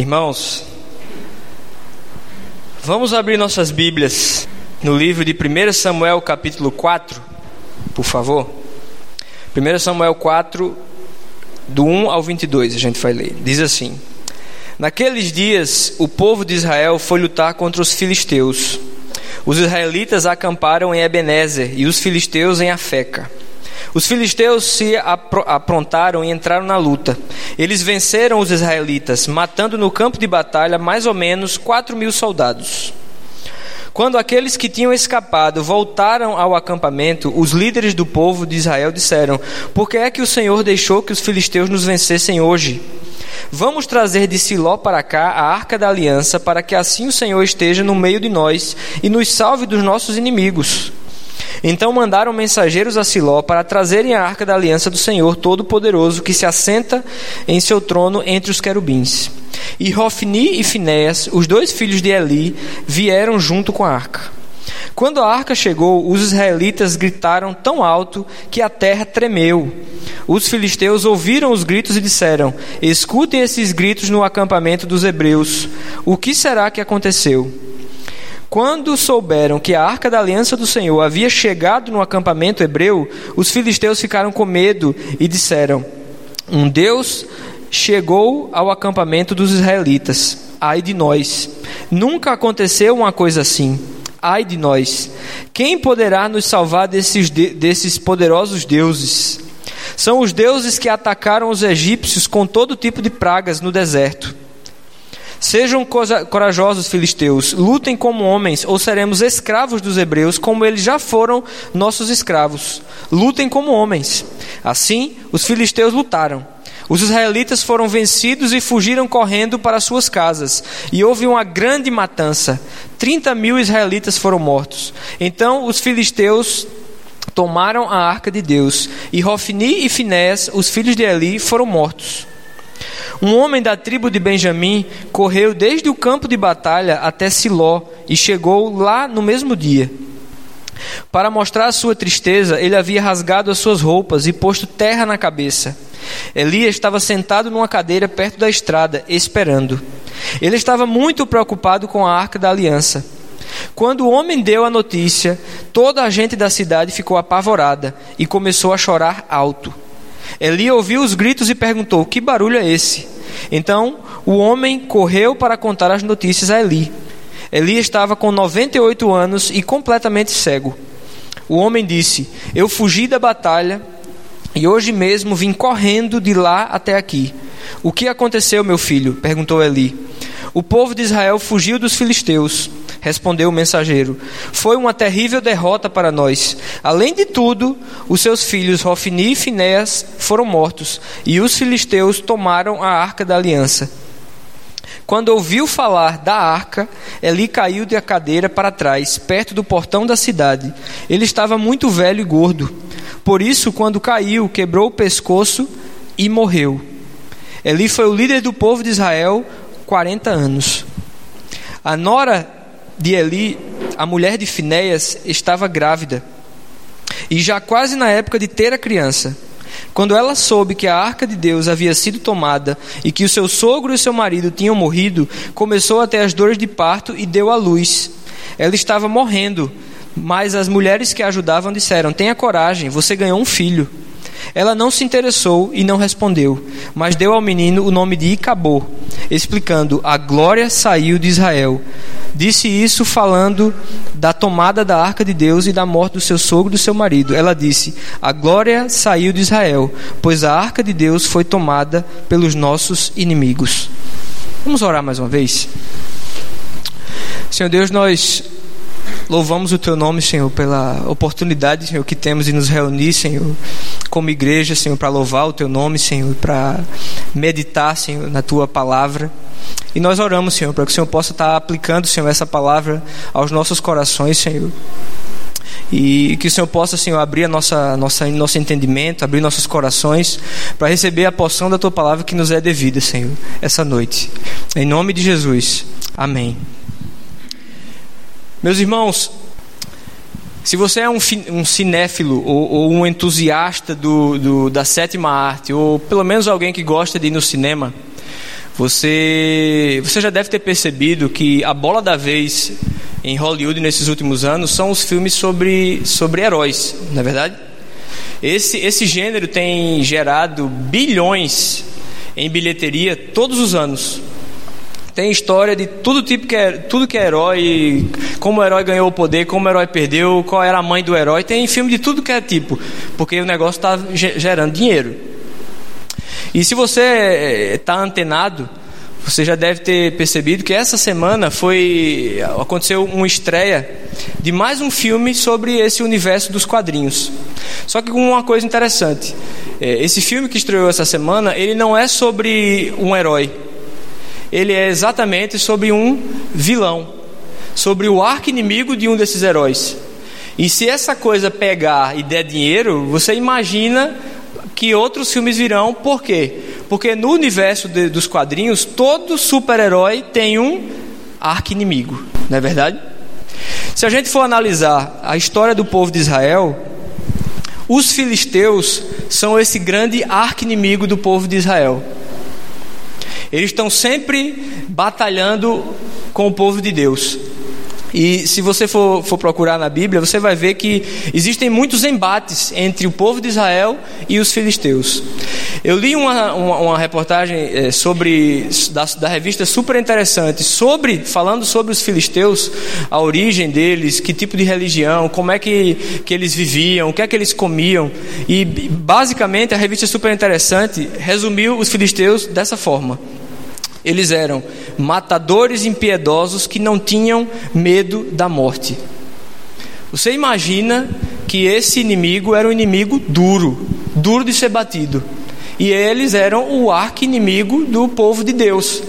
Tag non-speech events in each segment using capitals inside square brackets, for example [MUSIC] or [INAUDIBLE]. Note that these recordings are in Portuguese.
Irmãos, vamos abrir nossas Bíblias no livro de 1 Samuel, capítulo 4, por favor. 1 Samuel 4, do 1 ao 22, a gente vai ler. Diz assim: Naqueles dias, o povo de Israel foi lutar contra os filisteus. Os israelitas acamparam em Ebenezer e os filisteus em Afeca. Os filisteus se aprontaram e entraram na luta. Eles venceram os israelitas, matando no campo de batalha mais ou menos quatro mil soldados. Quando aqueles que tinham escapado voltaram ao acampamento, os líderes do povo de Israel disseram: Por que é que o Senhor deixou que os filisteus nos vencessem hoje? Vamos trazer de Siló para cá a arca da aliança, para que assim o Senhor esteja no meio de nós e nos salve dos nossos inimigos. Então mandaram mensageiros a Siló para trazerem a arca da aliança do Senhor Todo-Poderoso, que se assenta em seu trono entre os querubins. E Rofni e Finéas, os dois filhos de Eli, vieram junto com a arca. Quando a arca chegou, os israelitas gritaram tão alto que a terra tremeu. Os filisteus ouviram os gritos e disseram: Escutem esses gritos no acampamento dos hebreus. O que será que aconteceu? Quando souberam que a arca da aliança do Senhor havia chegado no acampamento hebreu, os filisteus ficaram com medo e disseram: Um Deus chegou ao acampamento dos israelitas. Ai de nós! Nunca aconteceu uma coisa assim. Ai de nós! Quem poderá nos salvar desses, desses poderosos deuses? São os deuses que atacaram os egípcios com todo tipo de pragas no deserto. Sejam corajosos, filisteus, lutem como homens, ou seremos escravos dos hebreus, como eles já foram nossos escravos. Lutem como homens. Assim, os filisteus lutaram. Os israelitas foram vencidos e fugiram correndo para suas casas. E houve uma grande matança. Trinta mil israelitas foram mortos. Então os filisteus tomaram a arca de Deus. E Rofni e Finés, os filhos de Eli, foram mortos. Um homem da tribo de Benjamim correu desde o campo de batalha até Siló e chegou lá no mesmo dia. Para mostrar a sua tristeza, ele havia rasgado as suas roupas e posto terra na cabeça. Elias estava sentado numa cadeira perto da estrada, esperando. Ele estava muito preocupado com a arca da aliança. Quando o homem deu a notícia, toda a gente da cidade ficou apavorada e começou a chorar alto. Eli ouviu os gritos e perguntou: Que barulho é esse? Então o homem correu para contar as notícias a Eli. Eli estava com 98 anos e completamente cego. O homem disse: Eu fugi da batalha e hoje mesmo vim correndo de lá até aqui. O que aconteceu, meu filho? perguntou Eli. O povo de Israel fugiu dos filisteus. Respondeu o mensageiro: Foi uma terrível derrota para nós. Além de tudo, os seus filhos Rofni e Finéas foram mortos, e os filisteus tomaram a arca da aliança. Quando ouviu falar da arca, Eli caiu da cadeira para trás, perto do portão da cidade. Ele estava muito velho e gordo. Por isso, quando caiu, quebrou o pescoço e morreu. Eli foi o líder do povo de Israel 40 anos. A nora de Eli, a mulher de Finéias, estava grávida e já quase na época de ter a criança. Quando ela soube que a arca de Deus havia sido tomada e que o seu sogro e seu marido tinham morrido, começou a ter as dores de parto e deu à luz. Ela estava morrendo, mas as mulheres que a ajudavam disseram: Tenha coragem, você ganhou um filho. Ela não se interessou e não respondeu, mas deu ao menino o nome de Icabô, explicando: A glória saiu de Israel. Disse isso falando da tomada da arca de Deus e da morte do seu sogro e do seu marido. Ela disse: A glória saiu de Israel, pois a arca de Deus foi tomada pelos nossos inimigos. Vamos orar mais uma vez? Senhor Deus, nós Louvamos o teu nome, Senhor, pela oportunidade, Senhor, que temos de nos reunir, Senhor, como igreja, Senhor, para louvar o teu nome, Senhor, para meditar, Senhor, na tua palavra. E nós oramos, Senhor, para que o Senhor possa estar aplicando, Senhor, essa palavra aos nossos corações, Senhor. E que o Senhor possa, Senhor, abrir a nossa, nossa, nosso entendimento, abrir nossos corações para receber a porção da tua palavra que nos é devida, Senhor, essa noite. Em nome de Jesus. Amém. Meus irmãos, se você é um, um cinéfilo ou, ou, um entusiasta do, do, da sétima arte, ou pelo menos alguém que gosta de ir no cinema, Você, você já deve ter percebido que a bola da vez em Hollywood nesses últimos anos são os filmes sobre, sobre heróis, não é verdade? Esse, esse gênero tem gerado bilhões em bilheteria todos os anos. Tem história de tudo tipo que é, tudo que é herói, como o herói ganhou o poder, como o herói perdeu, qual era a mãe do herói. Tem filme de tudo que é tipo, porque o negócio está gerando dinheiro. E se você está eh, antenado, você já deve ter percebido que essa semana foi aconteceu uma estreia de mais um filme sobre esse universo dos quadrinhos. Só que com uma coisa interessante, eh, esse filme que estreou essa semana, ele não é sobre um herói ele é exatamente sobre um vilão, sobre o arco-inimigo de um desses heróis. E se essa coisa pegar e der dinheiro, você imagina que outros filmes virão, por quê? Porque no universo de, dos quadrinhos, todo super-herói tem um arco-inimigo, não é verdade? Se a gente for analisar a história do povo de Israel, os filisteus são esse grande arco-inimigo do povo de Israel. Eles estão sempre batalhando com o povo de Deus. E se você for, for, procurar na Bíblia, você vai ver que existem muitos embates entre o povo de Israel e os filisteus. Eu li uma, uma, uma reportagem é, sobre da, da, revista super interessante sobre falando sobre os filisteus, a origem deles, que tipo de religião, como é que, que eles viviam, o que é que eles comiam. E basicamente a revista super interessante resumiu os filisteus dessa forma. Eles eram matadores impiedosos que não tinham medo da morte. Você imagina que esse inimigo era um inimigo duro, duro de ser batido. E eles eram o arqui-inimigo do povo de Deus.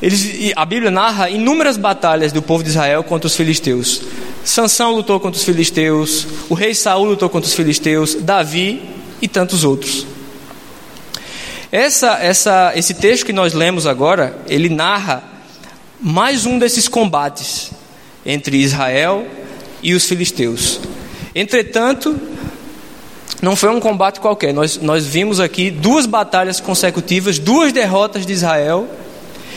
Eles, a Bíblia narra inúmeras batalhas do povo de Israel contra os filisteus. Sansão lutou contra os filisteus, o rei Saul lutou contra os filisteus, Davi e tantos outros. Essa, essa, esse texto que nós lemos agora, ele narra mais um desses combates entre Israel e os filisteus. Entretanto, não foi um combate qualquer. Nós, nós vimos aqui duas batalhas consecutivas, duas derrotas de Israel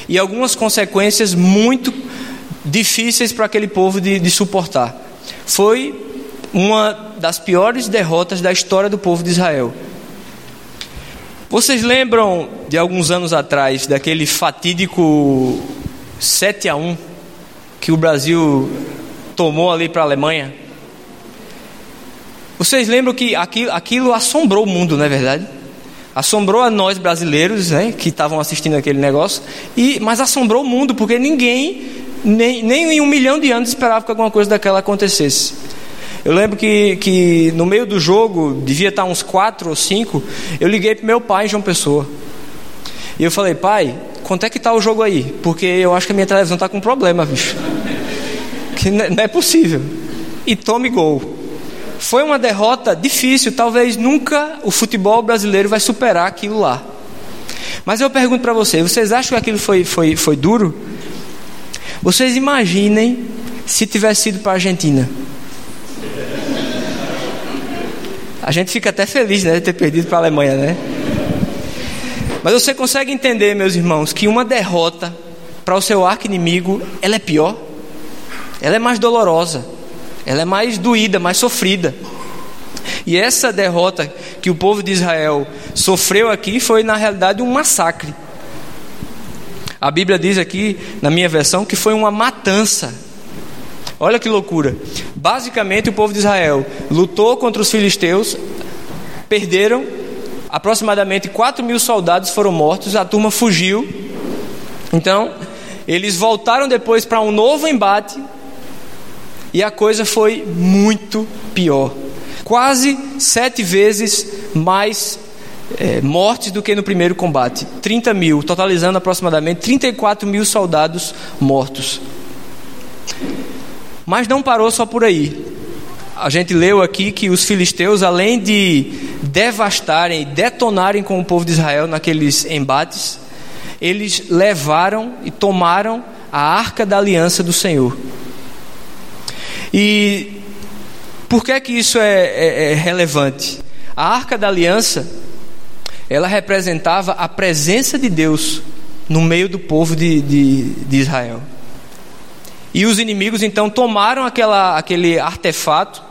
e algumas consequências muito difíceis para aquele povo de, de suportar. Foi uma das piores derrotas da história do povo de Israel. Vocês lembram de alguns anos atrás daquele fatídico 7 a 1 que o Brasil tomou ali para a Alemanha? Vocês lembram que aquilo, aquilo assombrou o mundo, não é verdade? Assombrou a nós brasileiros, né, que estavam assistindo aquele negócio, e mas assombrou o mundo porque ninguém, nem, nem em um milhão de anos esperava que alguma coisa daquela acontecesse. Eu lembro que, que no meio do jogo, devia estar uns quatro ou cinco, eu liguei para meu pai João Pessoa. E eu falei, pai, quanto é que está o jogo aí? Porque eu acho que a minha televisão está com problema, bicho. Que não é possível. E tome gol. Foi uma derrota difícil, talvez nunca o futebol brasileiro vai superar aquilo lá. Mas eu pergunto para vocês, vocês acham que aquilo foi, foi, foi duro? Vocês imaginem se tivesse sido para a Argentina. A gente fica até feliz né, de ter perdido para a Alemanha, né? Mas você consegue entender, meus irmãos, que uma derrota para o seu arco inimigo, ela é pior, ela é mais dolorosa, ela é mais doída, mais sofrida. E essa derrota que o povo de Israel sofreu aqui foi na realidade um massacre. A Bíblia diz aqui, na minha versão, que foi uma matança. Olha que loucura. Basicamente, o povo de Israel lutou contra os filisteus, perderam, aproximadamente 4 mil soldados foram mortos, a turma fugiu. Então, eles voltaram depois para um novo embate e a coisa foi muito pior. Quase sete vezes mais é, mortes do que no primeiro combate. 30 mil, totalizando aproximadamente 34 mil soldados mortos. Mas não parou só por aí. A gente leu aqui que os filisteus, além de devastarem, detonarem com o povo de Israel naqueles embates, eles levaram e tomaram a arca da aliança do Senhor. E por que que isso é, é, é relevante? A arca da aliança, ela representava a presença de Deus no meio do povo de, de, de Israel. E os inimigos então tomaram aquela, aquele artefato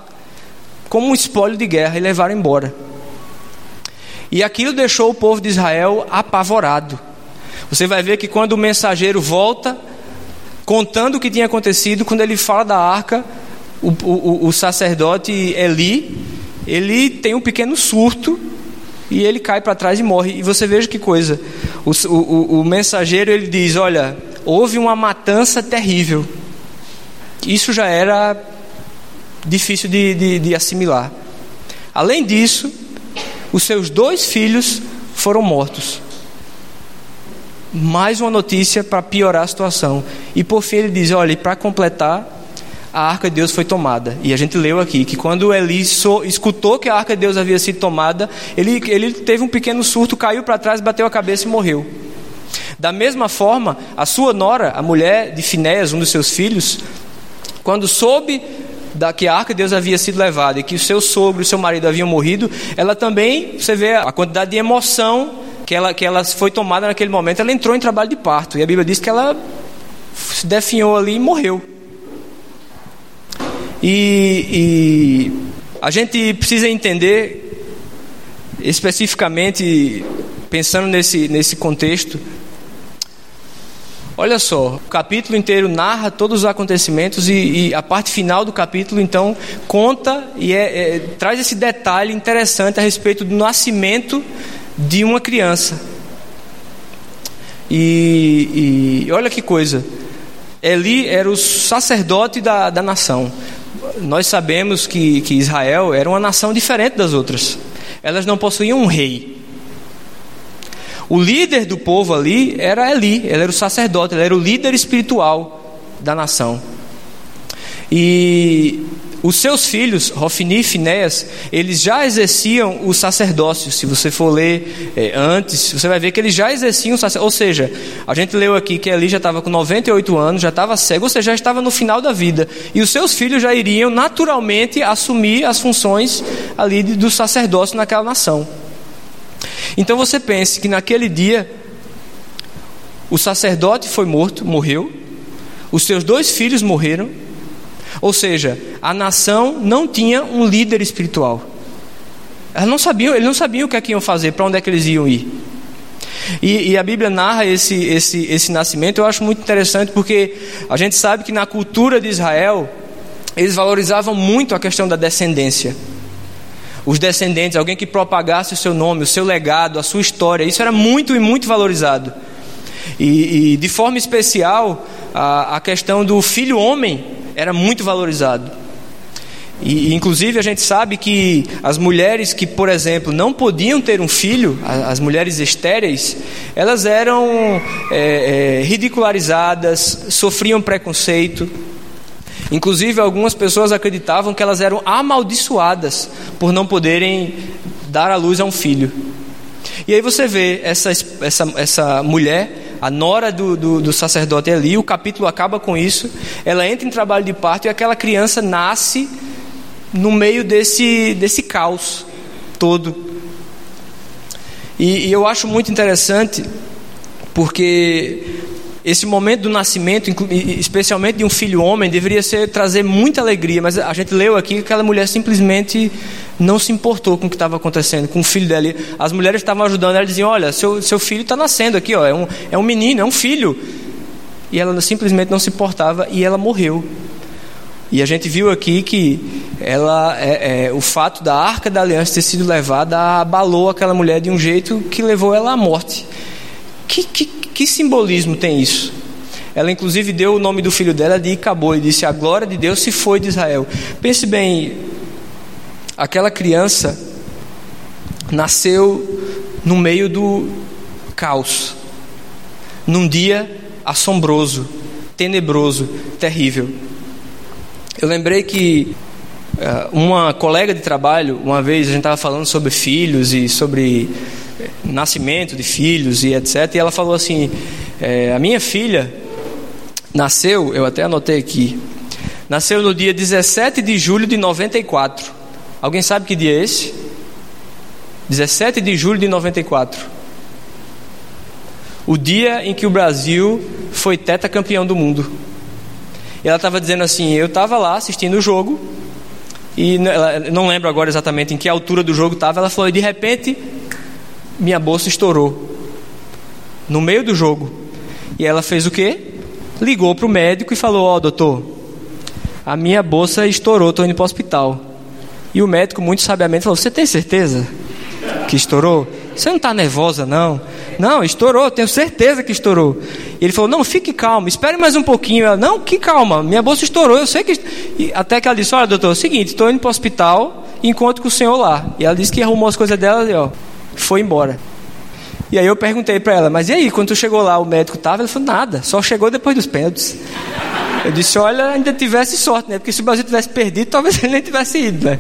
como um espólio de guerra e levaram embora. E aquilo deixou o povo de Israel apavorado. Você vai ver que quando o mensageiro volta, contando o que tinha acontecido, quando ele fala da arca, o, o, o sacerdote Eli, ele tem um pequeno surto e ele cai para trás e morre. E você veja que coisa. O, o, o, mensageiro ele diz: Olha, houve uma matança terrível. Isso já era difícil de, de, de assimilar. Além disso, os seus dois filhos foram mortos. Mais uma notícia para piorar a situação. E por fim ele diz: Olha, para completar, a arca de Deus foi tomada. E a gente leu aqui que quando Eli so, escutou que a arca de Deus havia sido tomada, ele, ele teve um pequeno surto, caiu para trás, bateu a cabeça e morreu. Da mesma forma, a sua nora, a mulher de Finéas, um dos seus filhos, quando soube da que a arca de Deus havia sido levada e que o seu sogro e o seu marido haviam morrido, ela também, você vê a quantidade de emoção que ela, que ela foi tomada naquele momento, ela entrou em trabalho de parto. E a Bíblia diz que ela se definhou ali e morreu. E, e a gente precisa entender, especificamente, pensando nesse, nesse contexto, Olha só, o capítulo inteiro narra todos os acontecimentos e, e a parte final do capítulo então conta e é, é, traz esse detalhe interessante a respeito do nascimento de uma criança. E, e olha que coisa, Eli era o sacerdote da, da nação nós sabemos que, que Israel era uma nação diferente das outras. Elas não possuíam um rei. O líder do povo ali era Eli, ele era o sacerdote, ele era o líder espiritual da nação. E os seus filhos, Rofini e Finéas, eles já exerciam o sacerdócio. Se você for ler é, antes, você vai ver que eles já exerciam o sacerdócio. Ou seja, a gente leu aqui que Eli já estava com 98 anos, já estava cego, ou seja, já estava no final da vida. E os seus filhos já iriam naturalmente assumir as funções ali do sacerdócio naquela nação. Então você pense que naquele dia o sacerdote foi morto, morreu, os seus dois filhos morreram ou seja, a nação não tinha um líder espiritual. Elas não sabiam, eles não sabiam o que, é que iam fazer, para onde é que eles iam ir. E, e, a Bíblia narra esse, esse, esse nascimento, eu acho muito interessante porque a gente sabe que na cultura de Israel, eles valorizavam muito a questão da descendência. Os descendentes, alguém que propagasse o seu nome, o seu legado, a sua história, isso era muito e muito valorizado. E, e de forma especial, a, a questão do filho homem era muito valorizado. E, inclusive, a gente sabe que as mulheres que, por exemplo, não podiam ter um filho, as mulheres estéreis, elas eram é, é, ridicularizadas, sofriam preconceito. Inclusive, algumas pessoas acreditavam que elas eram amaldiçoadas por não poderem dar à luz a um filho. E aí você vê essa, essa, essa mulher a nora do, do, do sacerdote ali, o capítulo acaba com isso. Ela entra em trabalho de parto e aquela criança nasce no meio desse, desse caos todo. E, e eu acho muito interessante, porque esse momento do nascimento, especialmente de um filho homem, deveria ser trazer muita alegria, mas a gente leu aqui que aquela mulher simplesmente não se importou com o que estava acontecendo, com o filho dela. As mulheres estavam ajudando, ela diziam: Olha, seu, seu filho está nascendo aqui, ó, é, um, é um menino, é um filho. E ela simplesmente não se importava e ela morreu. E a gente viu aqui que ela, é, é, o fato da arca da aliança ter sido levada abalou aquela mulher de um jeito que levou ela à morte. Que, que, que simbolismo tem isso? Ela inclusive deu o nome do filho dela de Icabô e disse: A glória de Deus se foi de Israel. Pense bem, aquela criança nasceu no meio do caos, num dia assombroso, tenebroso, terrível. Eu lembrei que uh, uma colega de trabalho, uma vez a gente estava falando sobre filhos e sobre nascimento de filhos e etc. E ela falou assim: é, a minha filha nasceu, eu até anotei aqui, nasceu no dia 17 de julho de 94. Alguém sabe que dia é esse? 17 de julho de 94. o dia em que o Brasil foi tetracampeão do mundo. E ela estava dizendo assim: eu estava lá assistindo o jogo, e ela, não lembro agora exatamente em que altura do jogo estava. Ela falou: e de repente, minha bolsa estourou no meio do jogo. E ela fez o quê? Ligou para o médico e falou: Ó, oh, doutor, a minha bolsa estourou, estou indo para o hospital. E o médico, muito sabiamente, falou: Você tem certeza que estourou? Você não está nervosa, não? Não, estourou, tenho certeza que estourou. E ele falou: Não, fique calmo, espere mais um pouquinho. Ela: Não, que calma, minha bolsa estourou, eu sei que. E até que ela disse: Olha, doutor, é o seguinte, estou indo para o hospital encontro com o senhor lá. E ela disse que arrumou as coisas dela e ó, foi embora. E aí eu perguntei para ela: Mas e aí, quando tu chegou lá, o médico estava? Ela falou: Nada, só chegou depois dos pênaltis. Eu disse: Olha, ainda tivesse sorte, né? Porque se o Brasil tivesse perdido, talvez [LAUGHS] ele nem tivesse ido, né?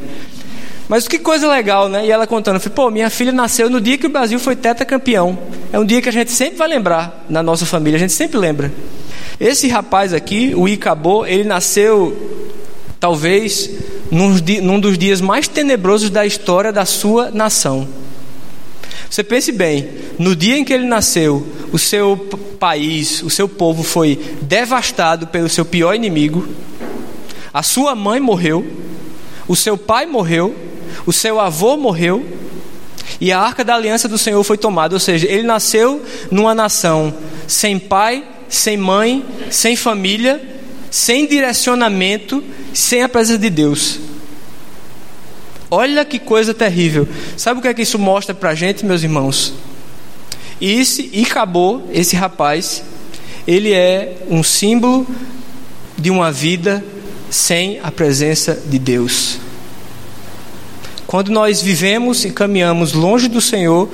Mas que coisa legal, né? E ela contando, eu falei, pô, minha filha nasceu no dia que o Brasil foi tetracampeão. É um dia que a gente sempre vai lembrar na nossa família, a gente sempre lembra. Esse rapaz aqui, o Icabô, ele nasceu talvez num, num dos dias mais tenebrosos da história da sua nação. Você pense bem, no dia em que ele nasceu, o seu país, o seu povo foi devastado pelo seu pior inimigo, a sua mãe morreu, o seu pai morreu, o seu avô morreu e a arca da aliança do Senhor foi tomada. Ou seja, ele nasceu numa nação sem pai, sem mãe, sem família, sem direcionamento, sem a presença de Deus. Olha que coisa terrível. Sabe o que é que isso mostra para a gente, meus irmãos? E esse e acabou esse rapaz, ele é um símbolo de uma vida sem a presença de Deus. Quando nós vivemos e caminhamos longe do Senhor,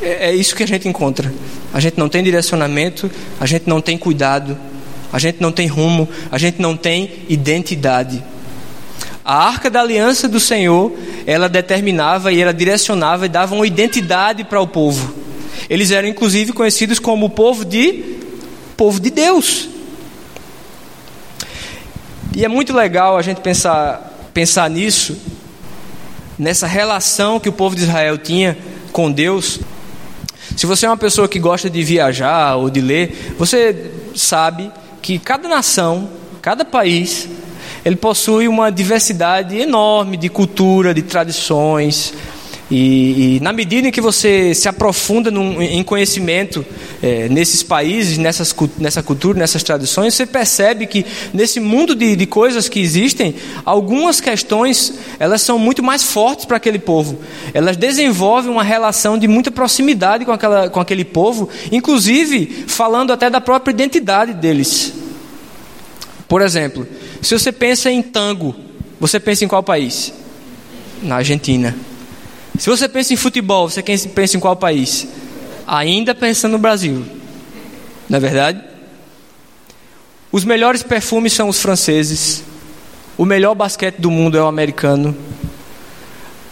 é, é isso que a gente encontra. A gente não tem direcionamento, a gente não tem cuidado, a gente não tem rumo, a gente não tem identidade. A arca da aliança do Senhor, ela determinava e ela direcionava e dava uma identidade para o povo. Eles eram inclusive conhecidos como o povo de povo de Deus. E é muito legal a gente pensar, pensar nisso, nessa relação que o povo de Israel tinha com Deus. Se você é uma pessoa que gosta de viajar ou de ler, você sabe que cada nação, cada país, ele possui uma diversidade enorme de cultura, de tradições, e, e, na medida em que você se aprofunda num, em conhecimento é, nesses países, nessas, nessa cultura, nessas tradições, você percebe que nesse mundo de, de coisas que existem, algumas questões elas são muito mais fortes para aquele povo. Elas desenvolvem uma relação de muita proximidade com, aquela, com aquele povo, inclusive falando até da própria identidade deles. Por exemplo, se você pensa em tango, você pensa em qual país? Na Argentina. Se você pensa em futebol, você pensa em qual país? Ainda pensando no Brasil. Não é verdade? Os melhores perfumes são os franceses. O melhor basquete do mundo é o americano.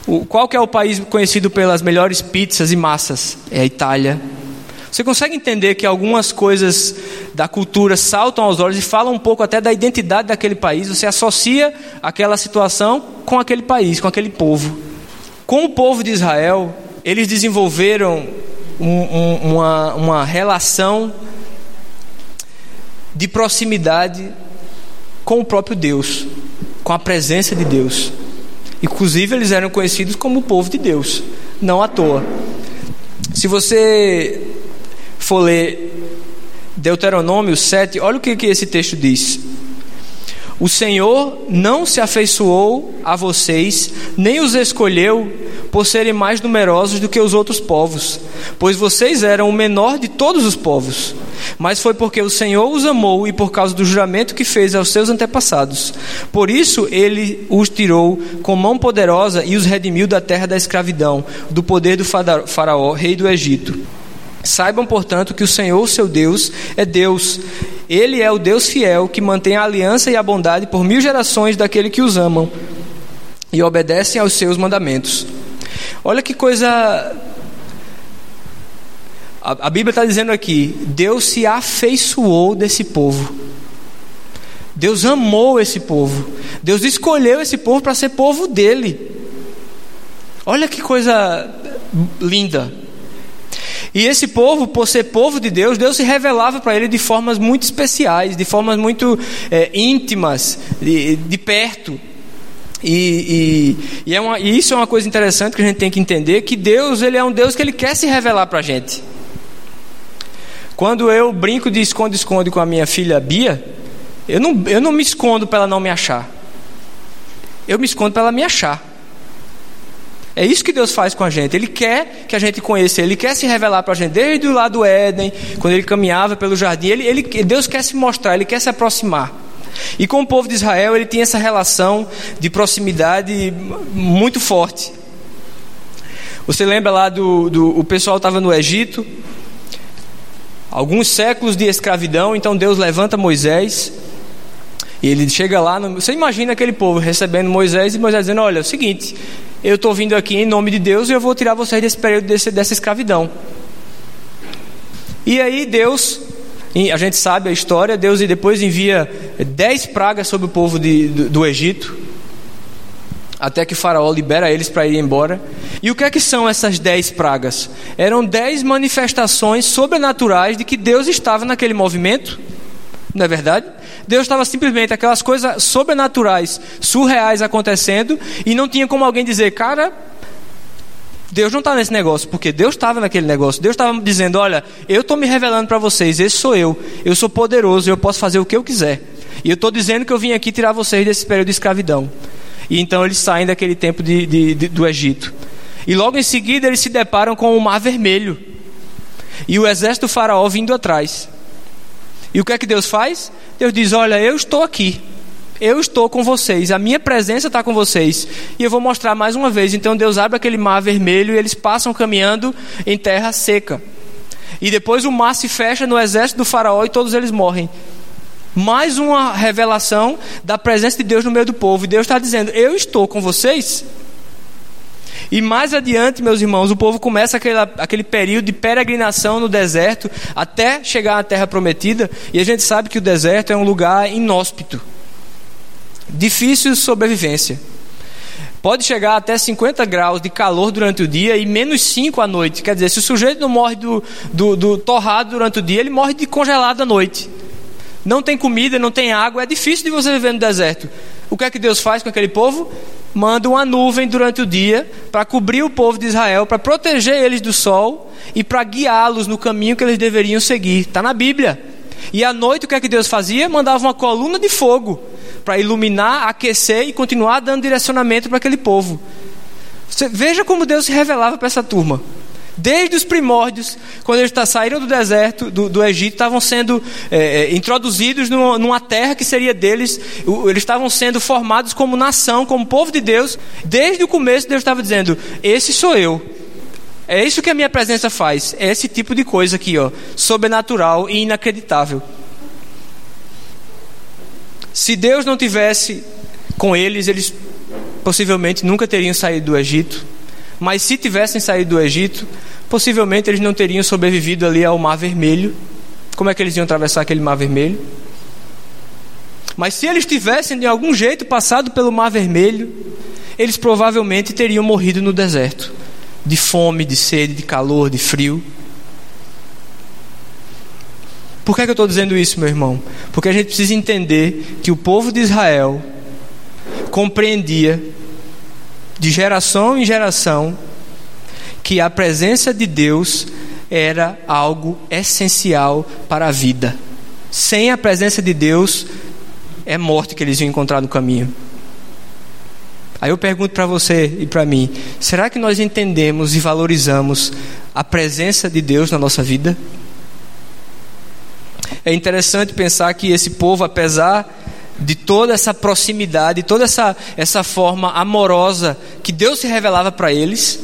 O, qual que é o país conhecido pelas melhores pizzas e massas? É a Itália. Você consegue entender que algumas coisas da cultura saltam aos olhos e falam um pouco até da identidade daquele país? Você associa aquela situação com aquele país, com aquele povo. Com o povo de Israel, eles desenvolveram um, um, uma, uma relação de proximidade com o próprio Deus, com a presença de Deus. Inclusive, eles eram conhecidos como o povo de Deus, não à toa. Se você for ler Deuteronômio 7, olha o que, que esse texto diz. O Senhor não se afeiçoou a vocês, nem os escolheu por serem mais numerosos do que os outros povos, pois vocês eram o menor de todos os povos. Mas foi porque o Senhor os amou e por causa do juramento que fez aos seus antepassados. Por isso ele os tirou com mão poderosa e os redimiu da terra da escravidão, do poder do Faraó, rei do Egito. Saibam, portanto, que o Senhor, seu Deus, é Deus. Ele é o Deus fiel que mantém a aliança e a bondade por mil gerações daquele que os amam e obedecem aos seus mandamentos. Olha que coisa. A, a Bíblia está dizendo aqui: Deus se afeiçoou desse povo. Deus amou esse povo. Deus escolheu esse povo para ser povo dele. Olha que coisa linda. E esse povo, por ser povo de Deus, Deus se revelava para ele de formas muito especiais, de formas muito é, íntimas, de, de perto. E, e, e, é uma, e, isso é uma coisa interessante que a gente tem que entender, que Deus ele é um Deus que ele quer se revelar para a gente. Quando eu brinco de esconde-esconde com a minha filha Bia, eu não, eu não me escondo para ela não me achar. Eu me escondo para ela me achar. É isso que Deus faz com a gente. Ele quer que a gente conheça, Ele quer se revelar para a gente. Desde o lado do Éden, quando Ele caminhava pelo jardim, ele, ele, Deus quer se mostrar, Ele quer se aproximar. E com o povo de Israel, ele tinha essa relação de proximidade muito forte. Você lembra lá do, do o pessoal estava no Egito, alguns séculos de escravidão, então Deus levanta Moisés e ele chega lá. No, você imagina aquele povo recebendo Moisés e Moisés dizendo: Olha, é o seguinte, eu estou vindo aqui em nome de Deus e eu vou tirar vocês desse período desse, dessa escravidão. E aí Deus a gente sabe a história, Deus depois envia dez pragas sobre o povo de, do, do Egito, até que Faraó libera eles para ir embora. E o que é que são essas dez pragas? Eram dez manifestações sobrenaturais de que Deus estava naquele movimento, não é verdade? Deus estava simplesmente aquelas coisas sobrenaturais, surreais acontecendo, e não tinha como alguém dizer, cara, Deus não está nesse negócio, porque Deus estava naquele negócio. Deus estava dizendo: Olha, eu estou me revelando para vocês, esse sou eu. Eu sou poderoso, eu posso fazer o que eu quiser. E eu estou dizendo que eu vim aqui tirar vocês desse período de escravidão. E então eles saem daquele tempo de, de, de, do Egito. E logo em seguida eles se deparam com o Mar Vermelho. E o exército do Faraó vindo atrás. E o que é que Deus faz? Deus diz: Olha, eu estou aqui eu estou com vocês, a minha presença está com vocês. E eu vou mostrar mais uma vez. Então Deus abre aquele mar vermelho e eles passam caminhando em terra seca. E depois o mar se fecha no exército do faraó e todos eles morrem. Mais uma revelação da presença de Deus no meio do povo. E Deus está dizendo: Eu estou com vocês. E mais adiante, meus irmãos, o povo começa aquele, aquele período de peregrinação no deserto até chegar à terra prometida. E a gente sabe que o deserto é um lugar inóspito difícil sobrevivência. Pode chegar até 50 graus de calor durante o dia e menos 5 à noite. Quer dizer, se o sujeito não morre do, do, do torrado durante o dia, ele morre de congelado à noite. Não tem comida, não tem água, é difícil de você viver no deserto. O que é que Deus faz com aquele povo? Manda uma nuvem durante o dia para cobrir o povo de Israel, para proteger eles do sol e para guiá-los no caminho que eles deveriam seguir. Está na Bíblia. E à noite o que é que Deus fazia? Mandava uma coluna de fogo para iluminar, aquecer e continuar dando direcionamento para aquele povo. Você, veja como Deus se revelava para essa turma. Desde os primórdios, quando eles saíram do deserto, do, do Egito, estavam sendo é, é, introduzidos numa, numa, terra que seria deles, eles estavam sendo formados como nação, como povo de Deus. Desde o começo, Deus estava dizendo: Esse sou eu. É isso que a minha presença faz. É esse tipo de coisa aqui, ó, sobrenatural e inacreditável. Se Deus não tivesse com eles, eles possivelmente nunca teriam saído do Egito. Mas se tivessem saído do Egito, possivelmente eles não teriam sobrevivido ali ao Mar Vermelho. Como é que eles iam atravessar aquele Mar Vermelho? Mas se eles tivessem de algum jeito passado pelo Mar Vermelho, eles provavelmente teriam morrido no deserto de fome, de sede, de calor, de frio. Por que, é que eu estou dizendo isso, meu irmão? Porque a gente precisa entender que o povo de Israel compreendia, de geração em geração, que a presença de Deus era algo essencial para a vida. Sem a presença de Deus, é morte que eles iam encontrar no caminho. Aí eu pergunto para você e para mim: será que nós entendemos e valorizamos a presença de Deus na nossa vida? É interessante pensar que esse povo, apesar de toda essa proximidade, toda essa, essa forma amorosa que Deus se revelava para eles,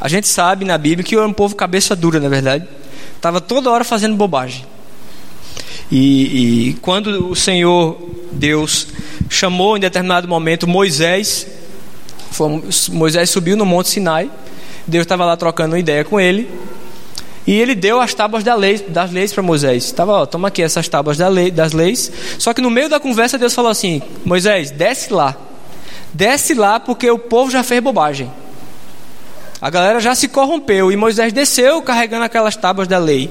a gente sabe na Bíblia que era um povo cabeça dura, na é verdade. Estava toda hora fazendo bobagem. E, e, quando o Senhor Deus chamou em determinado momento Moisés, foi, Moisés subiu no Monte Sinai, Deus estava lá trocando uma ideia com ele, e ele deu as tábuas da lei, das leis para Moisés. Estava, ó, toma aqui essas tábuas da lei, das leis. Só que no meio da conversa Deus falou assim: Moisés, desce lá. Desce lá porque o povo já fez bobagem. A galera já se corrompeu e Moisés desceu carregando aquelas tábuas da lei.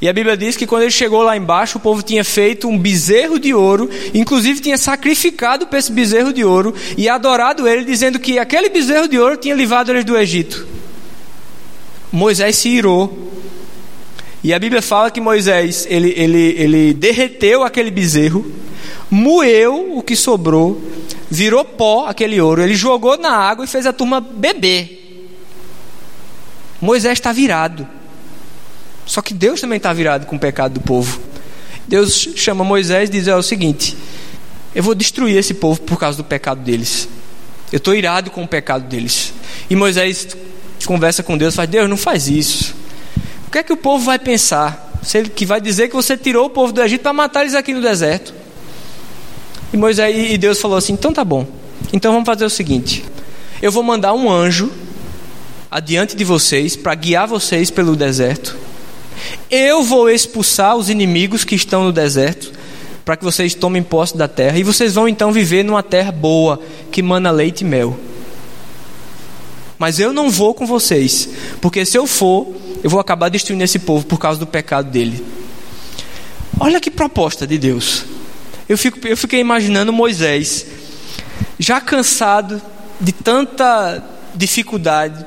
E a Bíblia diz que quando ele chegou lá embaixo, o povo tinha feito um bezerro de ouro, inclusive tinha sacrificado para esse bezerro de ouro e adorado ele, dizendo que aquele bezerro de ouro tinha levado eles do Egito. Moisés se irou. E a Bíblia fala que Moisés ele, ele, ele derreteu aquele bezerro, moeu o que sobrou, virou pó aquele ouro, ele jogou na água e fez a turma beber. Moisés está virado. Só que Deus também está virado com o pecado do povo. Deus chama Moisés e diz: é o seguinte, eu vou destruir esse povo por causa do pecado deles. Eu estou irado com o pecado deles. E Moisés conversa com Deus, faz: Deus, não faz isso. O que é que o povo vai pensar? Se que vai dizer que você tirou o povo do Egito para matar eles aqui no deserto. E Moisés e Deus falou assim: então tá bom. Então vamos fazer o seguinte: eu vou mandar um anjo adiante de vocês para guiar vocês pelo deserto. Eu vou expulsar os inimigos que estão no deserto, para que vocês tomem posse da terra, e vocês vão então viver numa terra boa, que mana leite e mel. Mas eu não vou com vocês, porque se eu for, eu vou acabar destruindo esse povo por causa do pecado dele. Olha que proposta de Deus. Eu, fico, eu fiquei imaginando Moisés, já cansado de tanta dificuldade,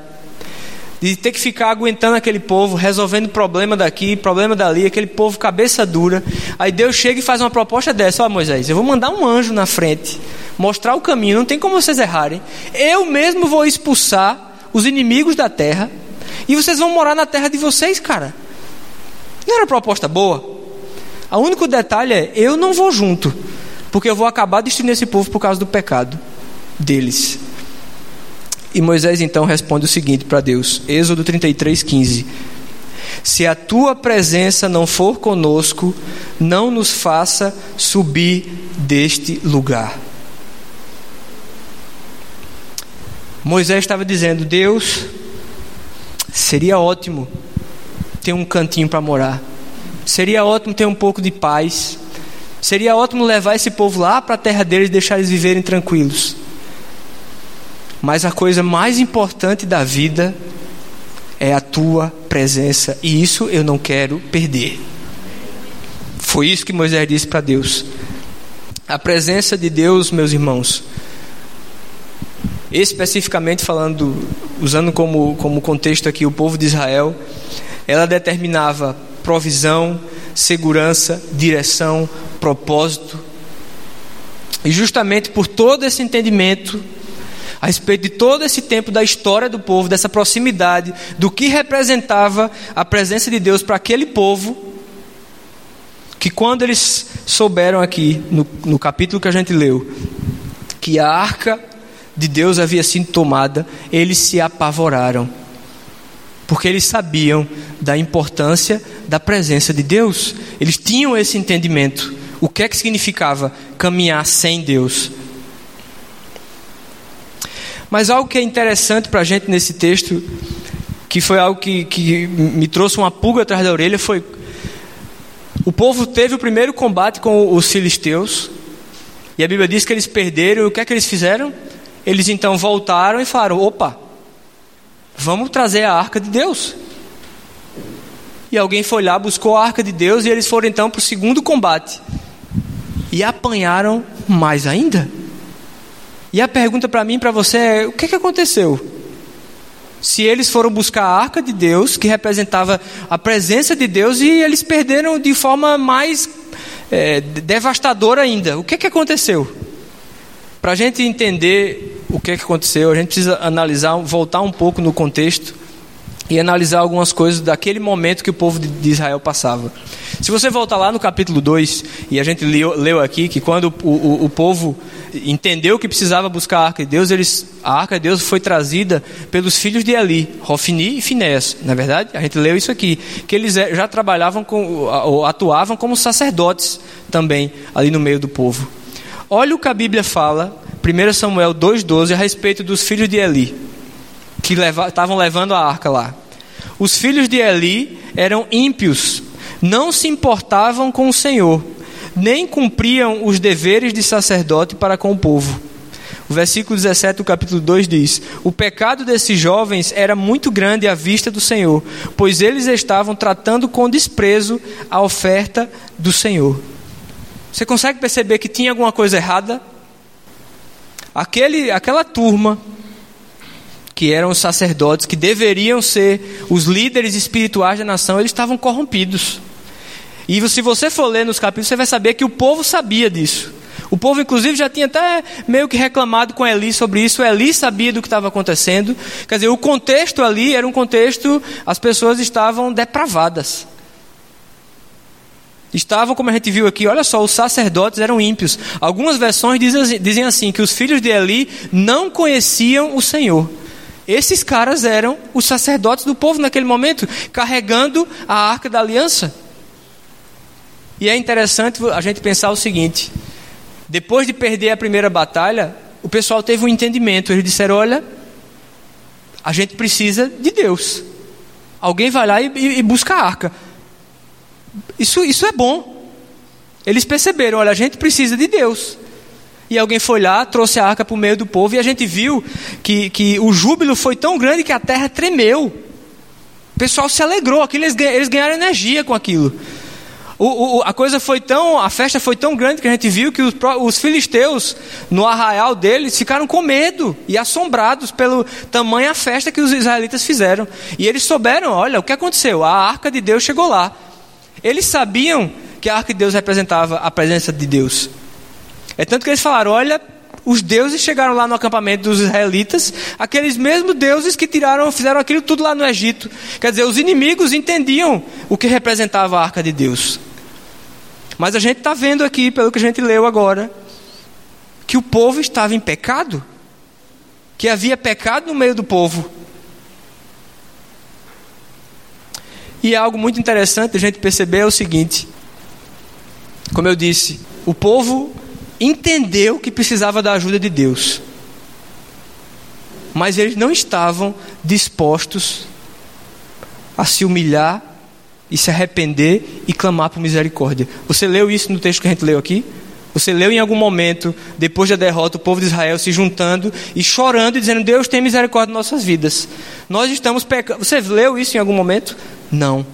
de ter que ficar aguentando aquele povo, resolvendo problema daqui, problema dali, aquele povo cabeça dura. Aí Deus chega e faz uma proposta dessa: Ó oh, Moisés, eu vou mandar um anjo na frente, mostrar o caminho, não tem como vocês errarem. Eu mesmo vou expulsar os inimigos da terra e vocês vão morar na terra de vocês, cara. Não era proposta boa? O único detalhe é: eu não vou junto, porque eu vou acabar destruindo esse povo por causa do pecado deles. E Moisés então responde o seguinte para Deus, Êxodo 33, 15: Se a tua presença não for conosco, não nos faça subir deste lugar. Moisés estava dizendo: Deus, seria ótimo ter um cantinho para morar, seria ótimo ter um pouco de paz, seria ótimo levar esse povo lá para a terra deles e deixar eles viverem tranquilos. Mas a coisa mais importante da vida é a tua presença, e isso eu não quero perder. Foi isso que Moisés disse para Deus. A presença de Deus, meus irmãos, especificamente falando, usando como, como contexto aqui o povo de Israel, ela determinava provisão, segurança, direção, propósito. E justamente por todo esse entendimento, a respeito de todo esse tempo da história do povo, dessa proximidade, do que representava a presença de Deus para aquele povo, que quando eles souberam aqui, no, no capítulo que a gente leu, que a arca de Deus havia sido tomada, eles se apavoraram, porque eles sabiam da importância da presença de Deus, eles tinham esse entendimento. O que é que significava caminhar sem Deus? Mas algo que é interessante para a gente nesse texto, que foi algo que, que me trouxe uma pulga atrás da orelha, foi o povo teve o primeiro combate com os filisteus, e a Bíblia diz que eles perderam, e o que é que eles fizeram? Eles então voltaram e falaram: opa, vamos trazer a arca de Deus. E alguém foi lá, buscou a arca de Deus, e eles foram então para o segundo combate. E apanharam mais ainda. E a pergunta para mim e para você é: o que, que aconteceu? Se eles foram buscar a arca de Deus, que representava a presença de Deus, e eles perderam de forma mais é, devastadora ainda, o que, que aconteceu? Para a gente entender o que, que aconteceu, a gente precisa analisar, voltar um pouco no contexto e analisar algumas coisas daquele momento que o povo de Israel passava. Se você voltar lá no capítulo 2, e a gente leu, leu aqui que quando o, o, o, povo entendeu que precisava buscar a arca de Deus, eles, a arca de Deus foi trazida pelos filhos de Eli, Rofini e Finés. Na é verdade, a gente leu isso aqui, que eles é, já trabalhavam com, ou atuavam como sacerdotes também ali no meio do povo. Olha o que a Bíblia fala, 1 Samuel 2,12, a respeito dos filhos de Eli que estavam levando a arca lá. Os filhos de Eli eram ímpios, não se importavam com o Senhor, nem cumpriam os deveres de sacerdote para com o povo. O versículo 17 do capítulo 2 diz: O pecado desses jovens era muito grande à vista do Senhor, pois eles estavam tratando com desprezo a oferta do Senhor. Você consegue perceber que tinha alguma coisa errada? Aquele, aquela turma, que eram os sacerdotes, que deveriam ser os líderes espirituais da nação, eles estavam corrompidos. E se você for ler nos capítulos, você vai saber que o povo sabia disso. O povo, inclusive, já tinha até meio que reclamado com Eli sobre isso. Eli sabia do que estava acontecendo. Quer dizer, o contexto ali era um contexto, as pessoas estavam depravadas. Estavam, como a gente viu aqui, olha só, os sacerdotes eram ímpios. Algumas versões dizem, dizem assim: que os filhos de Eli não conheciam o Senhor. Esses caras eram os sacerdotes do povo naquele momento, carregando a arca da aliança. E é interessante a gente pensar o seguinte: depois de perder a primeira batalha, o pessoal teve um entendimento. Eles disseram: olha, a gente precisa de Deus. Alguém vai lá e, e, e busca a arca. Isso, isso é bom. Eles perceberam: olha, a gente precisa de Deus. E alguém foi lá, trouxe a arca para o meio do povo, e a gente viu que, que o júbilo foi tão grande que a terra tremeu. O pessoal se alegrou, aquilo, eles, ganharam energia com aquilo. O, o, a coisa foi tão, a festa foi tão grande que a gente viu que os, os, filisteus, no arraial deles, ficaram com medo e assombrados pelo tamanho a festa que os israelitas fizeram. E eles souberam, olha, o que aconteceu? A arca de Deus chegou lá. Eles sabiam que a arca de Deus representava a presença de Deus. É tanto que eles falaram, olha, os deuses chegaram lá no acampamento dos israelitas, aqueles mesmos deuses que tiraram, fizeram aquilo tudo lá no Egito. Quer dizer, os inimigos entendiam o que representava a arca de Deus. Mas a gente está vendo aqui, pelo que a gente leu agora, que o povo estava em pecado, que havia pecado no meio do povo. E é algo muito interessante a gente perceber é o seguinte: como eu disse, o povo entendeu que precisava da ajuda de Deus, mas eles não estavam dispostos a se humilhar e se arrepender e clamar por misericórdia. Você leu isso no texto que a gente leu aqui? Você leu em algum momento, depois da derrota, o povo de Israel se juntando e chorando e dizendo: Deus tem misericórdia de nossas vidas. Nós estamos pecando. Você leu isso em algum momento? Não.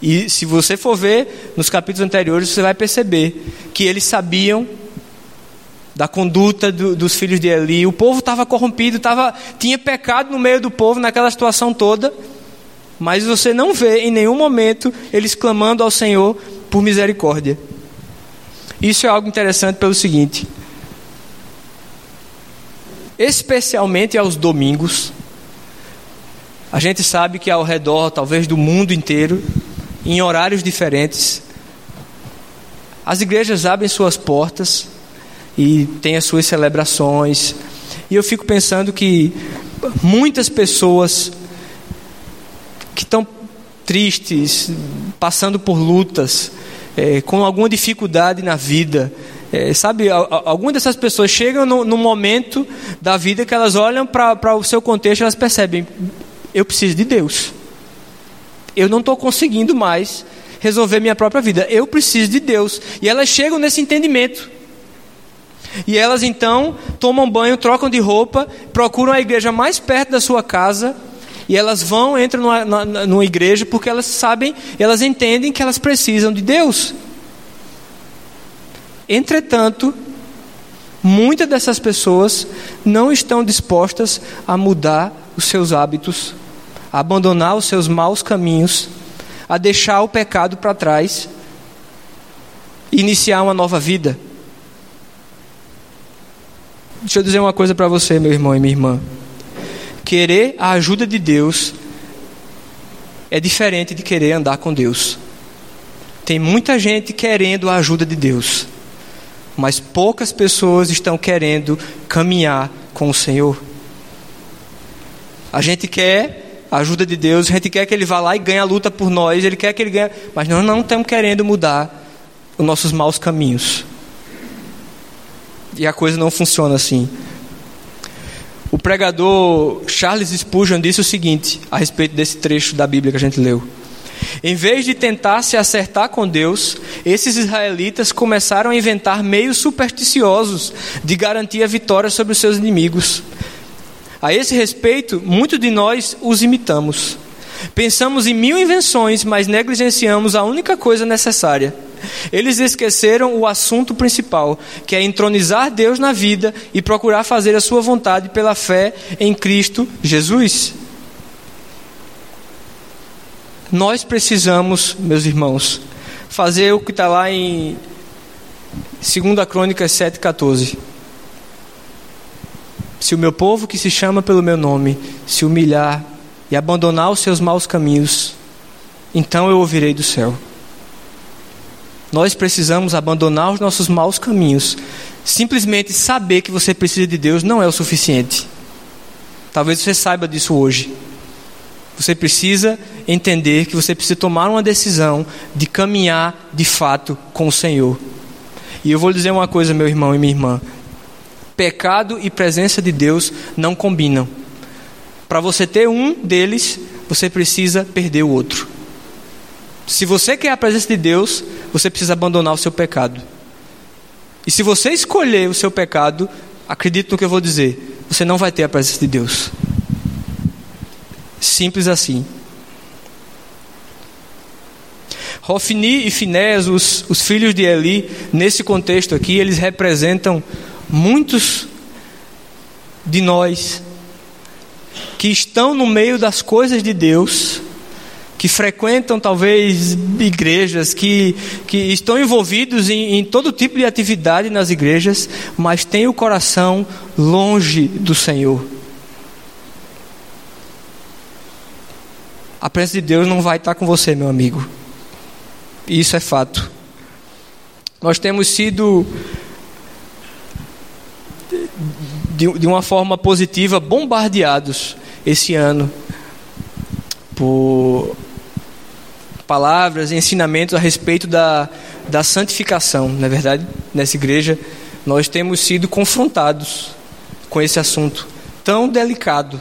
E se você for ver nos capítulos anteriores, você vai perceber que eles sabiam da conduta do, dos filhos de Eli. O povo estava corrompido, tava, tinha pecado no meio do povo naquela situação toda. Mas você não vê em nenhum momento eles clamando ao Senhor por misericórdia. Isso é algo interessante pelo seguinte: especialmente aos domingos, a gente sabe que ao redor, talvez do mundo inteiro, em horários diferentes, as igrejas abrem suas portas e têm as suas celebrações. E eu fico pensando que muitas pessoas que estão tristes, passando por lutas, é, com alguma dificuldade na vida. É, sabe, algumas dessas pessoas chegam no, no, momento da vida que elas olham para o seu contexto e elas percebem: eu preciso de Deus. Eu não estou conseguindo mais resolver minha própria vida. Eu preciso de Deus. E elas chegam nesse entendimento. E elas então tomam banho, trocam de roupa, procuram a igreja mais perto da sua casa e elas vão, entram numa, numa, numa igreja porque elas sabem, elas entendem que elas precisam de Deus. Entretanto, muitas dessas pessoas não estão dispostas a mudar os seus hábitos, a abandonar os seus maus caminhos, a deixar o pecado para trás e iniciar uma nova vida. Deixa eu dizer uma coisa para você, meu irmão e minha irmã querer a ajuda de Deus é diferente de querer andar com Deus. Tem muita gente querendo a ajuda de Deus, mas poucas pessoas estão querendo caminhar com o Senhor. A gente quer a ajuda de Deus, a gente quer que Ele vá lá e ganhe a luta por nós, Ele quer que Ele ganhe, mas nós não estamos querendo mudar os nossos maus caminhos. E a coisa não funciona assim. O pregador Charles Spurgeon disse o seguinte a respeito desse trecho da Bíblia que a gente leu. Em vez de tentar se acertar com Deus, esses israelitas começaram a inventar meios supersticiosos de garantir a vitória sobre os seus inimigos. A esse respeito, muitos de nós os imitamos. Pensamos em mil invenções, mas negligenciamos a única coisa necessária. Eles esqueceram o assunto principal, que é entronizar Deus na vida e procurar fazer a sua vontade pela fé em Cristo Jesus. Nós precisamos, meus irmãos, fazer o que está lá em 2 Crônicas 7,14. Se o meu povo que se chama pelo meu nome se humilhar e abandonar os seus maus caminhos, então eu ouvirei do céu. Nós precisamos abandonar os nossos maus caminhos. Simplesmente saber que você precisa de Deus não é o suficiente. Talvez você saiba disso hoje. Você precisa entender que você precisa tomar uma decisão de caminhar de fato com o Senhor. E eu vou dizer uma coisa, meu irmão e minha irmã: pecado e presença de Deus não combinam. Para você ter um deles, você precisa perder o outro. Se você quer a presença de Deus, você precisa abandonar o seu pecado. E se você escolher o seu pecado, acredite no que eu vou dizer, você não vai ter a presença de Deus. Simples assim. Rofni e Finés, os, os filhos de Eli, nesse contexto aqui, eles representam muitos de nós que estão no meio das coisas de Deus, que frequentam talvez igrejas, que, que estão envolvidos em, em todo tipo de atividade nas igrejas, mas têm o coração longe do Senhor. A presença de Deus não vai estar com você, meu amigo. Isso é fato. Nós temos sido de, de uma forma positiva bombardeados esse ano por palavras ensinamentos a respeito da, da santificação. Na é verdade, nessa igreja, nós temos sido confrontados com esse assunto tão delicado.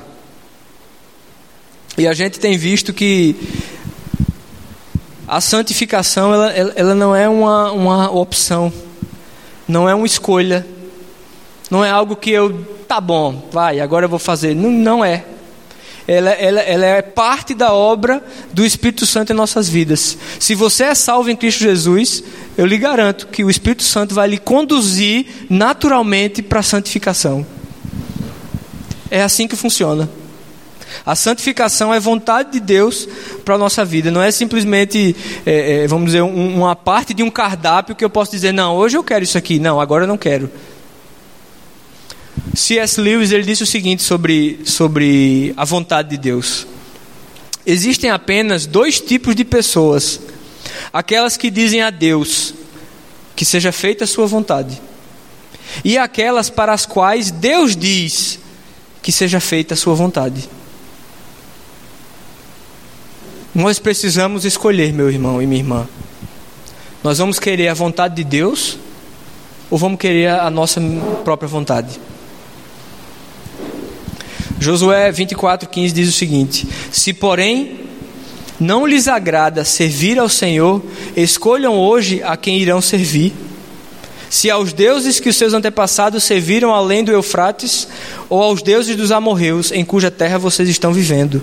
E a gente tem visto que a santificação ela, ela não é uma, uma opção, não é uma escolha, não é algo que eu, tá bom, vai, agora eu vou fazer. Não, não é. Ela, ela, ela é parte da obra do Espírito Santo em nossas vidas. Se você é salvo em Cristo Jesus, eu lhe garanto que o Espírito Santo vai lhe conduzir naturalmente para a santificação. É assim que funciona. A santificação é vontade de Deus para a nossa vida, não é simplesmente, é, é, vamos dizer, um, uma parte de um cardápio que eu posso dizer, não, hoje eu quero isso aqui, não, agora eu não quero. C.S. Lewis ele disse o seguinte sobre, sobre a vontade de Deus: existem apenas dois tipos de pessoas, aquelas que dizem a Deus que seja feita a sua vontade, e aquelas para as quais Deus diz que seja feita a sua vontade. Nós precisamos escolher, meu irmão e minha irmã. Nós vamos querer a vontade de Deus ou vamos querer a nossa própria vontade? Josué 24,15 diz o seguinte: Se, porém, não lhes agrada servir ao Senhor, escolham hoje a quem irão servir. Se aos deuses que os seus antepassados serviram além do Eufrates, ou aos deuses dos amorreus, em cuja terra vocês estão vivendo.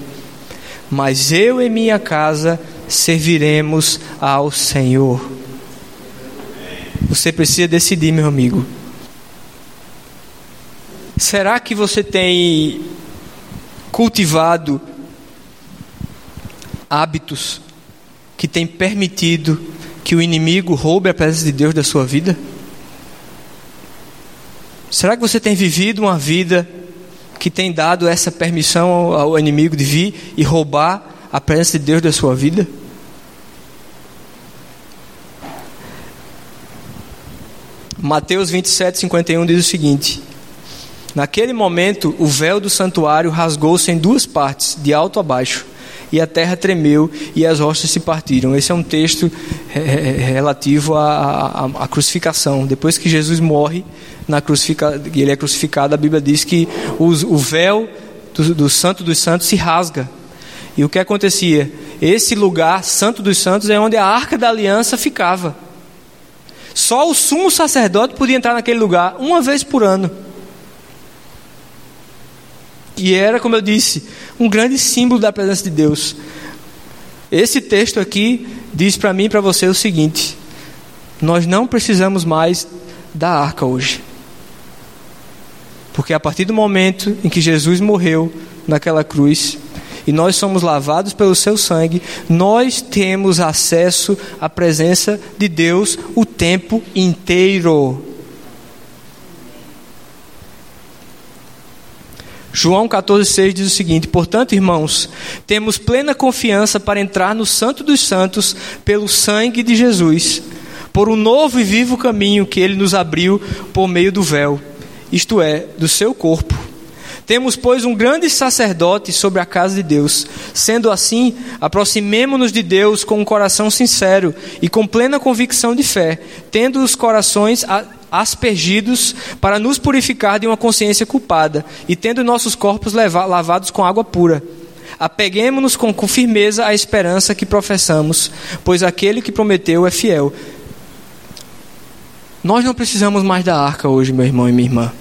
Mas eu e minha casa serviremos ao Senhor. Você precisa decidir, meu amigo. Será que você tem cultivado hábitos que têm permitido que o inimigo roube a presença de Deus da sua vida? Será que você tem vivido uma vida que tem dado essa permissão ao, inimigo de vir e roubar a presença de Deus da sua vida? Mateus 27, 51 diz o seguinte: Naquele momento, o véu do santuário rasgou-se em duas partes, de alto a baixo, e a terra tremeu e as rochas se partiram. Esse é um texto é, é, é, relativo à, à, à crucificação. Depois que Jesus morre, na crucifica, ele é crucificado, a Bíblia diz que os, o véu do, do Santo dos Santos se rasga. E o que acontecia? Esse lugar, Santo dos Santos, é onde a arca da aliança ficava. Só o sumo sacerdote podia entrar naquele lugar uma vez por ano. E era, como eu disse, um grande símbolo da presença de Deus. Esse texto aqui diz para mim e para você o seguinte: nós não precisamos mais da arca hoje. Porque a partir do momento em que Jesus morreu naquela cruz, e nós somos lavados pelo seu sangue, nós temos acesso à presença de Deus o tempo inteiro. João 14,6 diz o seguinte: Portanto, irmãos, temos plena confiança para entrar no Santo dos Santos pelo sangue de Jesus, por um novo e vivo caminho que ele nos abriu por meio do véu, isto é, do seu corpo. Temos, pois, um grande sacerdote sobre a casa de Deus. Sendo assim, aproximemo-nos de Deus com um coração sincero e com plena convicção de fé, tendo os corações aspergidos para nos purificar de uma consciência culpada e tendo nossos corpos lavados com água pura. Apeguemos-nos com, com firmeza à esperança que professamos, pois aquele que prometeu é fiel. Nós não precisamos mais da arca hoje, meu irmão e minha irmã.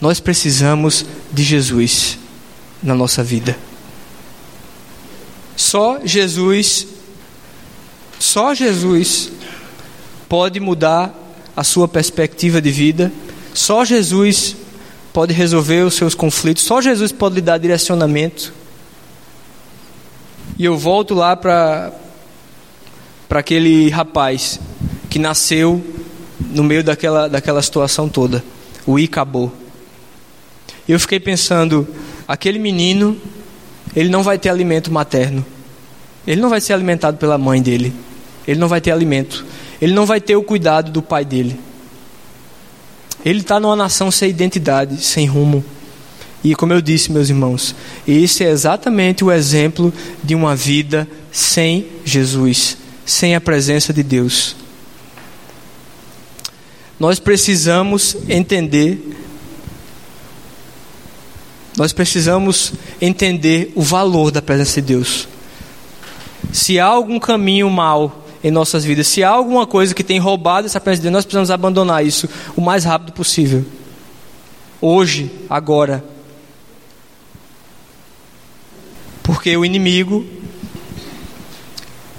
Nós precisamos de Jesus na nossa vida. Só Jesus, só Jesus pode mudar a sua perspectiva de vida. Só Jesus pode resolver os seus conflitos. Só Jesus pode lhe dar direcionamento. E eu volto lá para para aquele rapaz que nasceu no meio daquela, daquela situação toda, o Icabô. E eu fiquei pensando, aquele menino, ele não vai ter alimento materno. Ele não vai ser alimentado pela mãe dele. Ele não vai ter alimento. Ele não vai ter o cuidado do pai dele. Ele está numa nação sem identidade, sem rumo. E como eu disse, meus irmãos, esse é exatamente o exemplo de uma vida sem Jesus, sem a presença de Deus. Nós precisamos entender nós precisamos entender o valor da presença de Deus. Se há algum caminho mal em nossas vidas, se há alguma coisa que tem roubado essa presença de Deus, nós precisamos abandonar isso o mais rápido possível. Hoje, agora. Porque o inimigo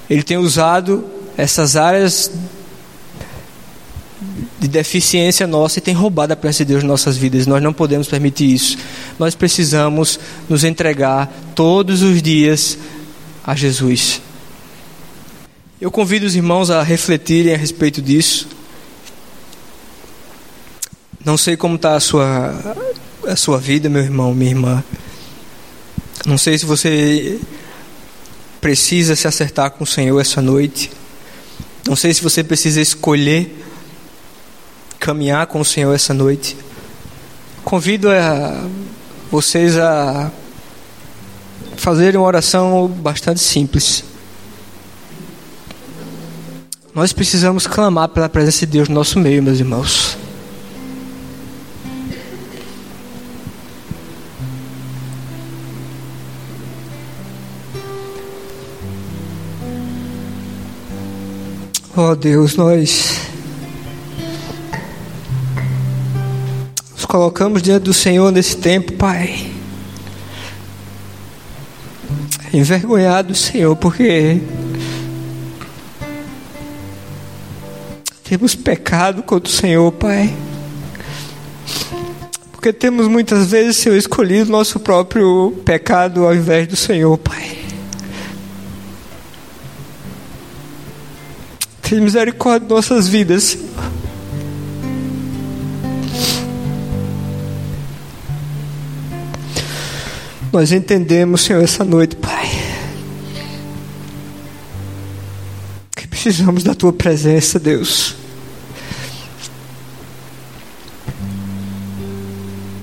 ele tem usado essas áreas de deficiência nossa e tem roubado a presença de Deus em nossas vidas. Nós não podemos permitir isso. Nós precisamos nos entregar todos os dias a Jesus. Eu convido os irmãos a refletirem a respeito disso. Não sei como está a sua, a sua vida, meu irmão, minha irmã. Não sei se você precisa se acertar com o Senhor essa noite. Não sei se você precisa escolher caminhar com o Senhor essa noite. Convido a vocês a fazerem uma oração bastante simples. Nós precisamos clamar pela presença de Deus no nosso meio, meus irmãos. Oh Deus, nós colocamos diante do Senhor nesse tempo, Pai. Envergonhado, Senhor, porque temos pecado contra o Senhor, Pai. Porque temos muitas vezes, Senhor, escolhido nosso próprio pecado ao invés do Senhor, Pai. Tem misericórdia de nossas vidas, Senhor. Nós entendemos, Senhor, essa noite, Pai, precisamos da Tua presença, Deus.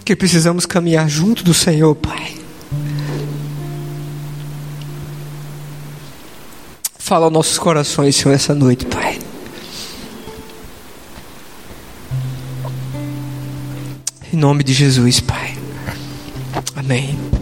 Que precisamos caminhar junto do Senhor, Pai. Fala aos nossos corações, Senhor, essa noite, Pai. Em nome de Jesus, Pai. Amém.